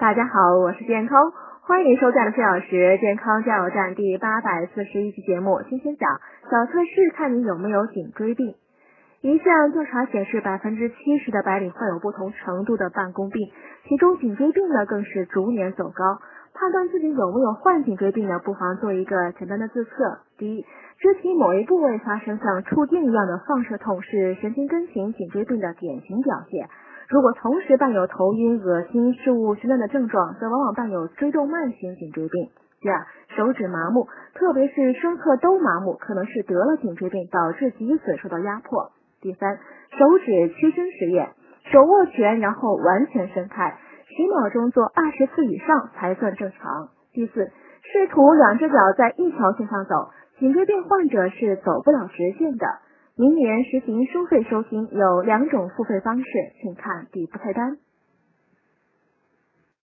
大家好，我是健康，欢迎收看的四小时健康加油站第八百四十一期节目。今天讲小测试，看你有没有颈椎病。一项调查显示，百分之七十的白领患有不同程度的办公病，其中颈椎病呢更是逐年走高。判断自己有没有患颈椎病呢，不妨做一个简单的自测。第一，肢体某一部位发生像触电一样的放射痛，是神经根型颈椎病的典型表现。如果同时伴有头晕、恶心、事物眩乱的症状，则往往伴有椎动脉型颈椎病。第二，手指麻木，特别是双侧都麻木，可能是得了颈椎病导致脊髓受到压迫。第三，手指屈伸实验，手握拳，然后完全伸开，十秒钟做二十次以上才算正常。第四，试图两只脚在一条线上走，颈椎病患者是走不了直线的。明年实行收费收听，有两种付费方式，请看底部菜单。